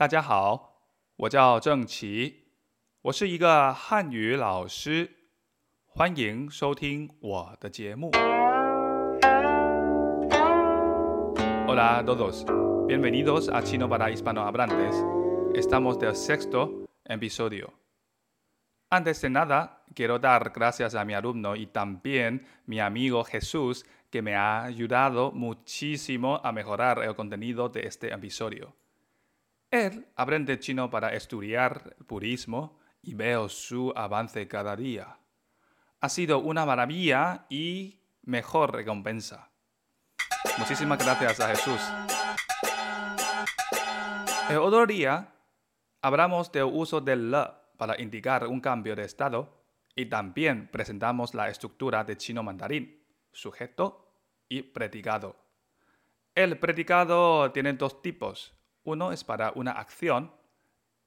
大家好，我叫郑奇，我是一个汉语老师，欢迎收听我的节目。Hola a todos, bienvenidos a Chino para Hispanohablantes. Estamos del sexto episodio. Antes de nada, quiero dar gracias a mi alumno y también mi amigo Jesús que me ha ayudado muchísimo a mejorar el contenido de este episodio. Él aprende chino para estudiar el purismo y veo su avance cada día. Ha sido una maravilla y mejor recompensa. Muchísimas gracias a Jesús. El otro día hablamos del uso del le para indicar un cambio de estado y también presentamos la estructura de chino mandarín, sujeto y predicado. El predicado tiene dos tipos. Uno es para una acción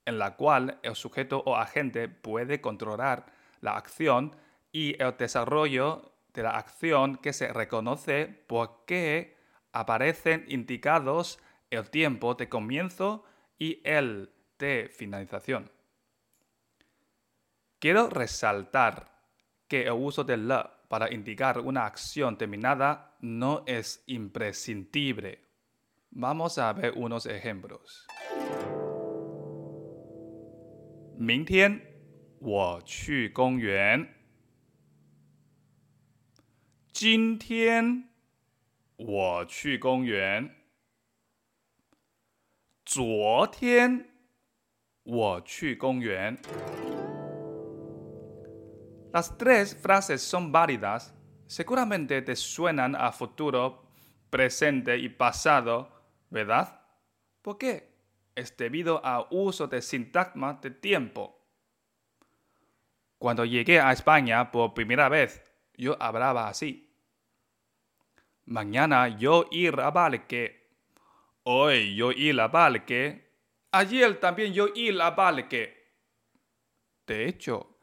en la cual el sujeto o agente puede controlar la acción y el desarrollo de la acción que se reconoce porque aparecen indicados el tiempo de comienzo y el de finalización. Quiero resaltar que el uso del le para indicar una acción terminada no es imprescindible. Vamos a ver unos ejemplos. 明天我去公园。今天我去公园。昨天我去公园。Las tres frases son válidas. Seguramente te suenan a futuro, presente y pasado, ¿Verdad? ¿Por qué? Es debido al uso de sintagma de tiempo. Cuando llegué a España por primera vez, yo hablaba así. Mañana yo ir a Balque. Hoy yo ir a Balque. Ayer también yo ir a Balque. De hecho,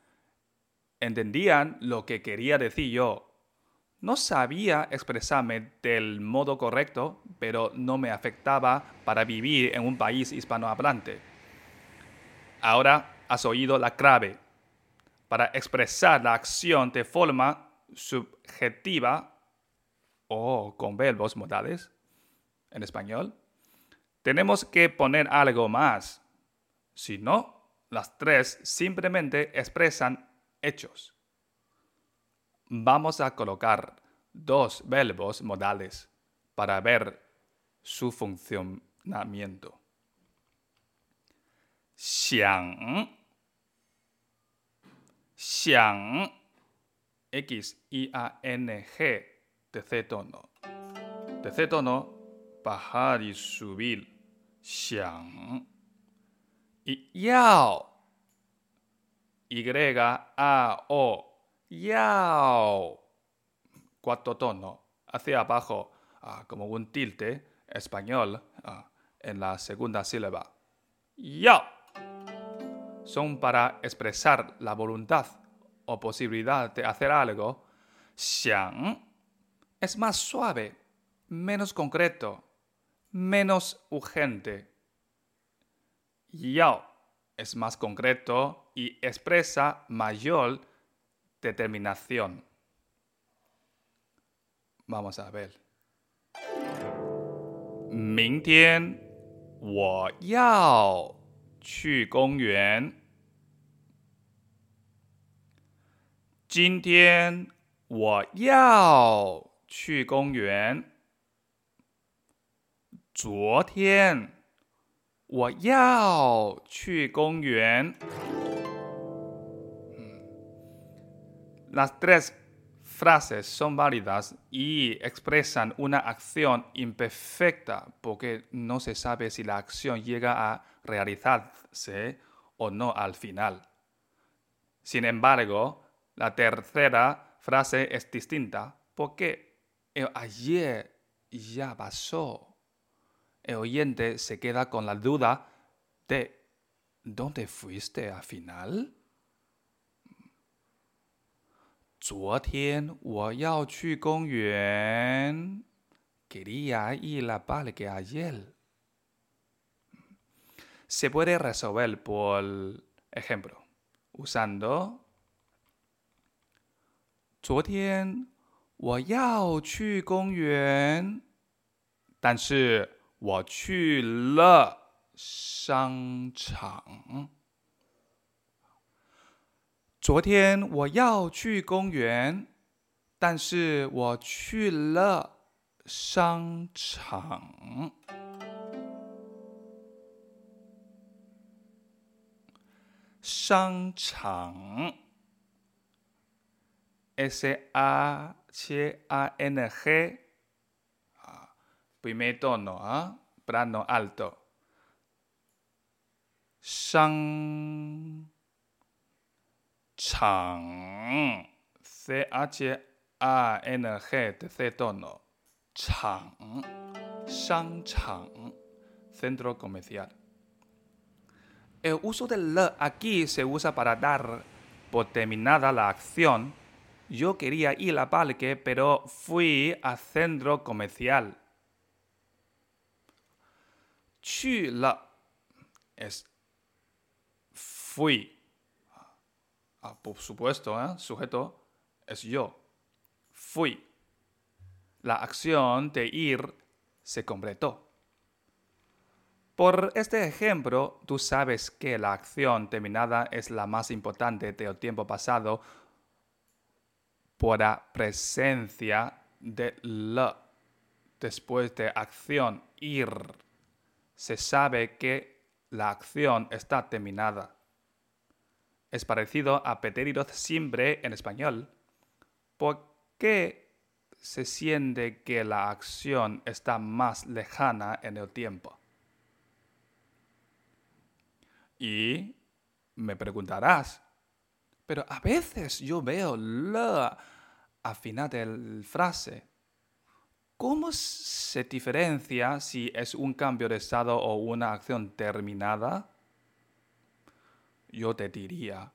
entendían lo que quería decir yo. No sabía expresarme del modo correcto, pero no me afectaba para vivir en un país hispanohablante. Ahora has oído la clave. Para expresar la acción de forma subjetiva o con verbos modales en español, tenemos que poner algo más. Si no, las tres simplemente expresan hechos. Vamos a colocar dos verbos modales para ver su funcionamiento. Xiang. Xiang. X, I, A, N, G. Tercer tono. Tercer tono. Bajar y subir. Xiang. Y yao. Y, A, O. Yao. Cuarto tono. Hacia abajo, ah, como un tilde español ah, en la segunda sílaba. Yao. Son para expresar la voluntad o posibilidad de hacer algo. Xiang es más suave, menos concreto, menos urgente. Yao es más concreto y expresa mayor determinación. Vamos a ver. 明天我要去公园。今天我要去公园。昨天。我要去公园。Las tres frases son válidas y expresan una acción imperfecta porque no se sabe si la acción llega a realizarse o no al final. Sin embargo, la tercera frase es distinta porque el ayer ya pasó el oyente se queda con la duda de ¿dónde fuiste al final? 昨天我要去公园，quería ir a parque ayer. se puede resolver por ejemplo, usando 昨天我要去公园，但是我去了商场。昨天我要去公园，但是我去了商场。商场，S A C A N G，啊，primer tono 啊，plano alto。商场，C H A N G tercer tono，场，商场，centro comercial。El uso del le aquí se usa para dar por terminada la acción. Yo quería ir a parque, pero fui al centro comercial. Chu la es fui. Ah, por supuesto, ¿eh? sujeto es yo. Fui. La acción de ir se completó. Por este ejemplo, tú sabes que la acción terminada es la más importante del tiempo pasado por la presencia de la después de acción ir. Se sabe que la acción está terminada. Es parecido a pedir siempre en español. ¿Por qué se siente que la acción está más lejana en el tiempo? Y me preguntarás, pero a veces yo veo la al final de la frase. ¿Cómo se diferencia si es un cambio de estado o una acción terminada? Yo te diría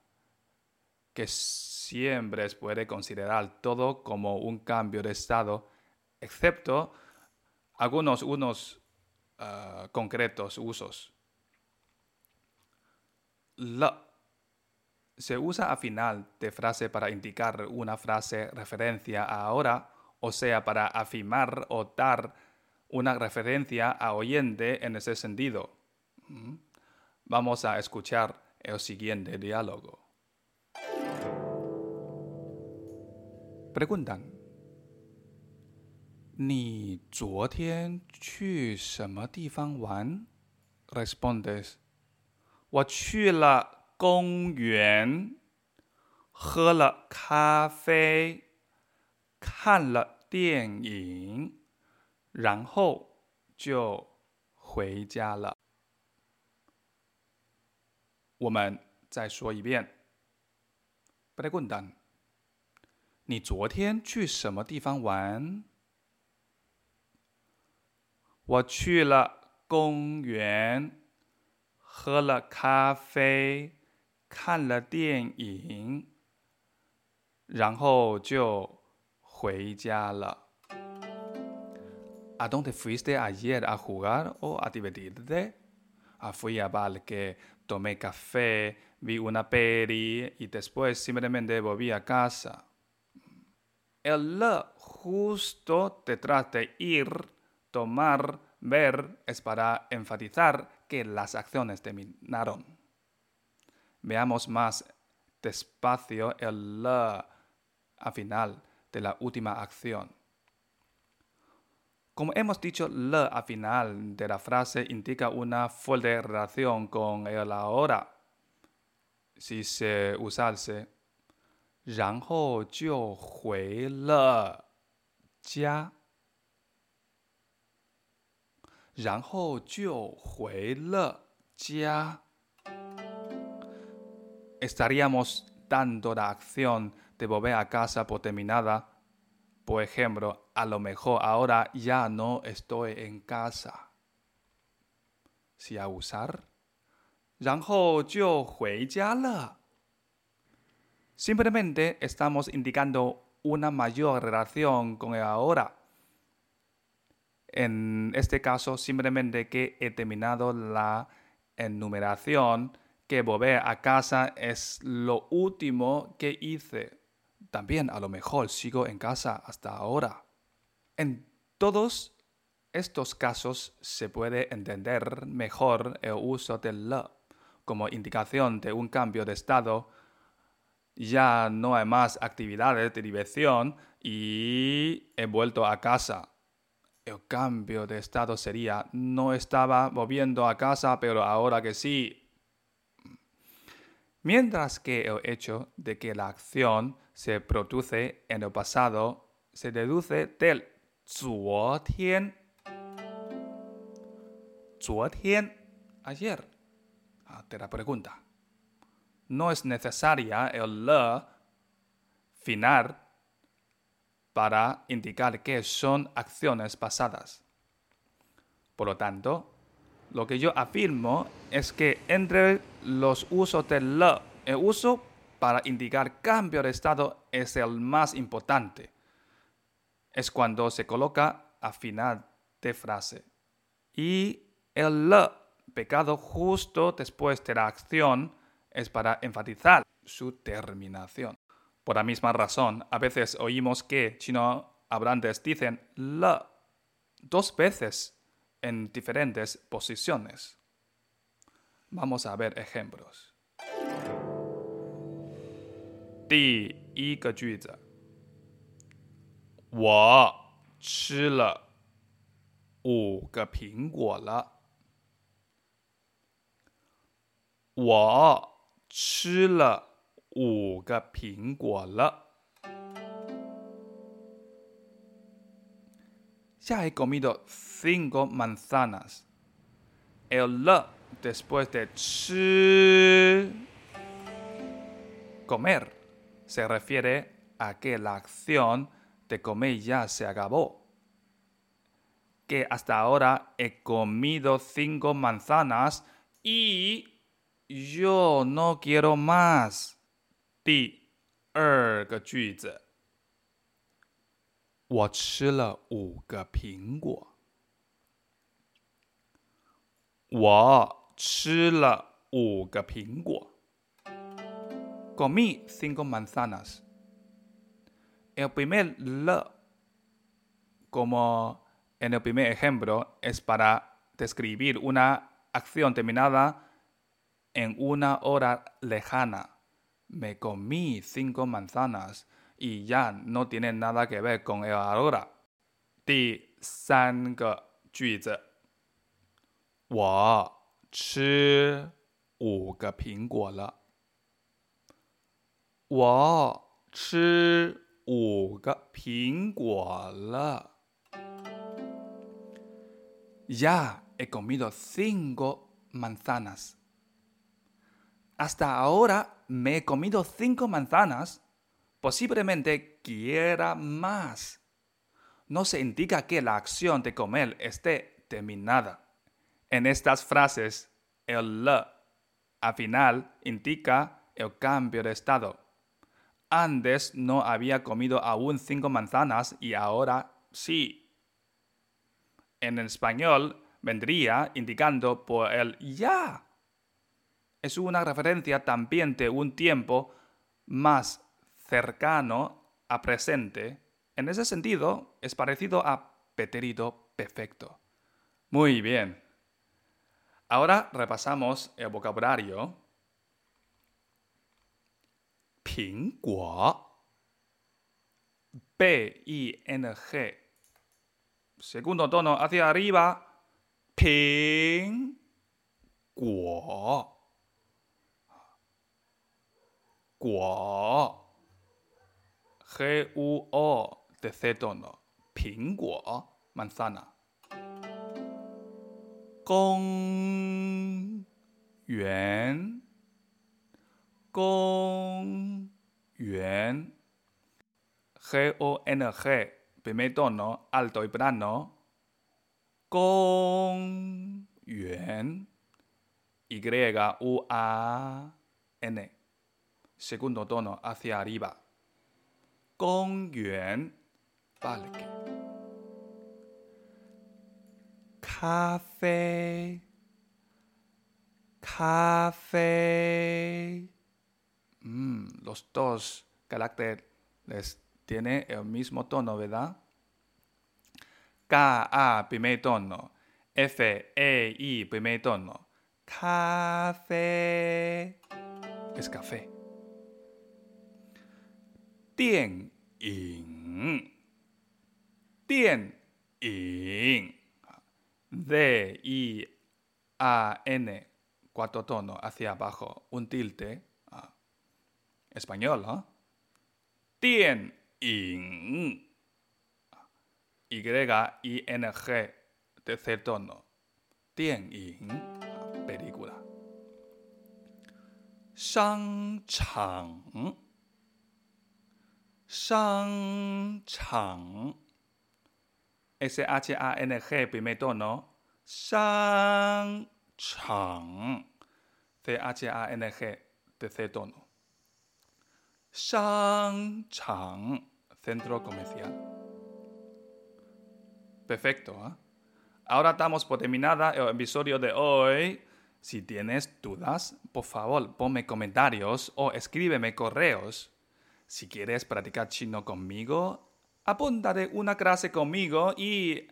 que siempre puede considerar todo como un cambio de estado, excepto algunos unos ah, concretos usos la se usa a final de frase para indicar una frase referencia a ahora, o sea, para afirmar o dar una referencia a oyente en ese sentido. Mm. Vamos a escuchar el siguiente diálogo. Preguntan. ¿Ni Respondes. 我去了公园，喝了咖啡，看了电影，然后就回家了。我们再说一遍。Preguntan：你昨天去什么地方玩？我去了公园。喝了咖啡，看了电影，然后就回家了。¿A dónde fuiste ayer a jugar o a divertirte? Ah, fui a parque, tomé café, vi una peli y después simplemente volví a casa. El le justo detrás de ir, tomar, ver es para enfatizar que las acciones terminaron. Veamos más despacio el la al final de la última acción. Como hemos dicho, la al final de la frase indica una fuerte relación con el ahora. Si se usase, 然后就回了家。然后就回了家。Estaríamos dando la acción de volver a casa por terminada. Por ejemplo, a lo mejor ahora ya no estoy en casa. Si a usar, 然后就回家了。Simplemente estamos indicando una mayor relación con el ahora en este caso simplemente que he terminado la enumeración que volver a casa es lo último que hice. También a lo mejor sigo en casa hasta ahora. En todos estos casos se puede entender mejor el uso del le como indicación de un cambio de estado. Ya no hay más actividades de diversión y he vuelto a casa. El cambio de estado sería no estaba volviendo a casa, pero ahora que sí Mientras que el hecho de que la acción se produce en el pasado se deduce del 昨天。昨天 ayer. Ah, te la pregunta. No es necesaria el le final para indicar que son acciones pasadas. Por lo tanto, lo que yo afirmo es que entre los usos del le, el uso para indicar cambio de estado es el más importante. Es cuando se coloca a final de frase. Y el le pecado justo después de la acción es para enfatizar su terminación. Por la misma razón, a veces oímos que chino hablantes dicen le dos veces en diferentes posiciones. Vamos a ver ejemplos. 第一个句子，我吃了五个苹果了。我吃了五个苹果了。 Ya he comido cinco manzanas. El le después de ch comer se refiere a que la acción de comer ya se acabó. Que hasta ahora he comido cinco manzanas y yo no quiero más. 第二个句子， 我吃了五个苹果。我吃了五个苹果。Comí cinco manzanas. El primer le, como en el primer ejemplo, es para describir una acción terminada en una hora lejana me comí cinco manzanas y ya no tiene nada que ver con el ahora. 第三个句子，我吃五个苹果了。我吃五个苹果了。Ya he comido cinco manzanas. Hasta ahora me he comido cinco manzanas, posiblemente quiera más. No se indica que la acción de comer esté terminada. En estas frases, el le al final indica el cambio de estado. Antes no había comido aún cinco manzanas y ahora sí. En español vendría indicando por el ya es una referencia también de un tiempo más cercano a presente. En ese sentido, es parecido a pretérito perfecto. Muy bien. Ahora repasamos el vocabulario. Pingguo. P-I-N-G. Segundo tono hacia arriba. Ping. Guo. 果 G U O de cetono, pinguo, manzana. Gong yuan, gong yuan. G O N G, primer tono, alto y plano. Gong yuan. Y U A N. Segundo tono hacia arriba. Gongyuan, parque. Café, café. Mm, los dos caracteres tienen el mismo tono, ¿verdad? K, A, primer tono. F, E, I, primer tono. Café. Es café. Tien, in. Tien, in. D, I, A, N, cuatro tonos hacia abajo, un tilde. Ah. Español, ¿no? Tien. Y, I, N, G, tercer tono. Tien. Película. Shang, chang. S-H-A-N-G, primer tono. Shang, chang. C-H-A-N-G, tercer tono. Shang, chang, centro comercial. Perfecto, ¿eh? Ahora estamos por terminada el episodio de hoy. Si tienes dudas, por favor, ponme comentarios o escríbeme correos. Si quieres practicar chino conmigo, apúntate una clase conmigo y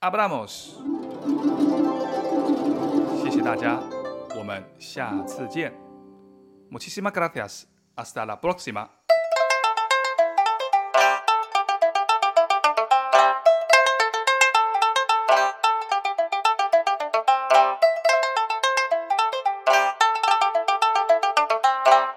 abramos. 谢谢大家，我们下次见。Muchísimas gracias. Hasta la próxima.